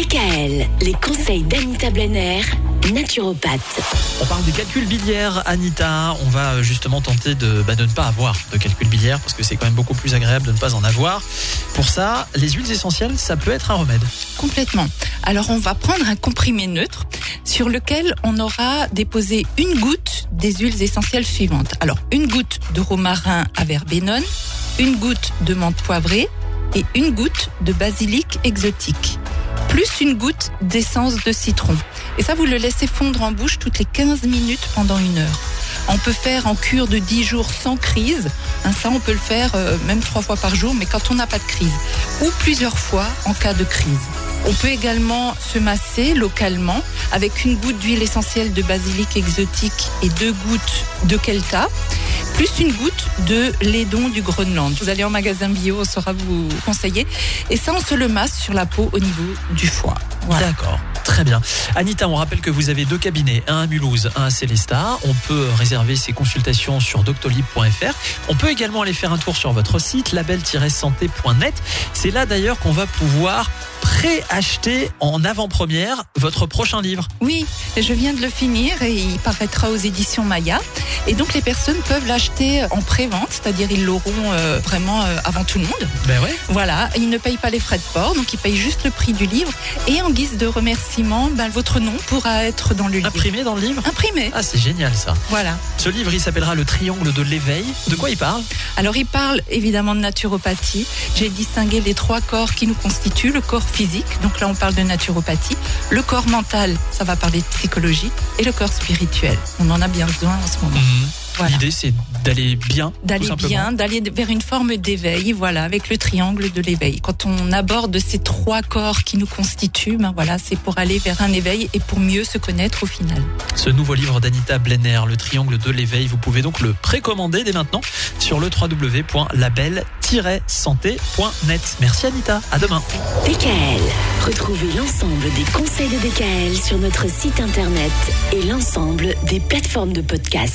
DKL, les conseils d'Anita Blenner, naturopathe. On parle des calculs biliaires, Anita. On va euh, justement tenter de, bah, de ne pas avoir de calculs biliaires parce que c'est quand même beaucoup plus agréable de ne pas en avoir. Pour ça, les huiles essentielles, ça peut être un remède. Complètement. Alors on va prendre un comprimé neutre sur lequel on aura déposé une goutte des huiles essentielles suivantes. Alors une goutte de romarin à verbenone, une goutte de menthe poivrée et une goutte de basilic exotique plus une goutte d'essence de citron. Et ça, vous le laissez fondre en bouche toutes les 15 minutes pendant une heure. On peut faire en cure de 10 jours sans crise. Hein, ça, on peut le faire euh, même trois fois par jour, mais quand on n'a pas de crise. Ou plusieurs fois en cas de crise. On peut également se masser localement avec une goutte d'huile essentielle de basilic exotique et deux gouttes de kelta plus une goutte de laidon du Groenland. Vous allez en magasin bio, on saura vous conseiller. Et ça, on se le masse sur la peau au niveau du foie. D'accord. Très bien. Anita, on rappelle que vous avez deux cabinets, un à Mulhouse, un à Célestat. On peut réserver ses consultations sur doctolib.fr. On peut également aller faire un tour sur votre site label-santé.net. C'est là d'ailleurs qu'on va pouvoir préacheter en avant-première votre prochain livre. Oui, je viens de le finir et il paraîtra aux éditions Maya. Et donc les personnes peuvent l'acheter en pré-vente, c'est-à-dire ils l'auront euh, vraiment euh, avant tout le monde. Ben ouais. Voilà, ils ne payent pas les frais de port, donc ils payent juste le prix du livre. Et en guise de remerciement, ben, votre nom pourra être dans le livre. Imprimé dans le livre Imprimé. Ah, c'est génial ça. Voilà. Ce livre, il s'appellera Le Triangle de l'éveil. De quoi il parle? Alors il parle évidemment de naturopathie. J'ai distingué les trois corps qui nous constituent, le corps physique, donc là on parle de naturopathie, le corps mental, ça va parler de psychologie, et le corps spirituel. On en a bien besoin en ce moment. Mhm. Voilà. L'idée, c'est d'aller bien. D'aller bien, d'aller vers une forme d'éveil, voilà, avec le triangle de l'éveil. Quand on aborde ces trois corps qui nous constituent, ben voilà, c'est pour aller vers un éveil et pour mieux se connaître au final. Ce nouveau livre d'Anita Blenner, Le Triangle de l'éveil, vous pouvez donc le précommander dès maintenant sur le www.label-santé.net. Merci Anita, à demain. DKL, retrouvez l'ensemble des conseils de DKL sur notre site internet et l'ensemble des plateformes de podcast.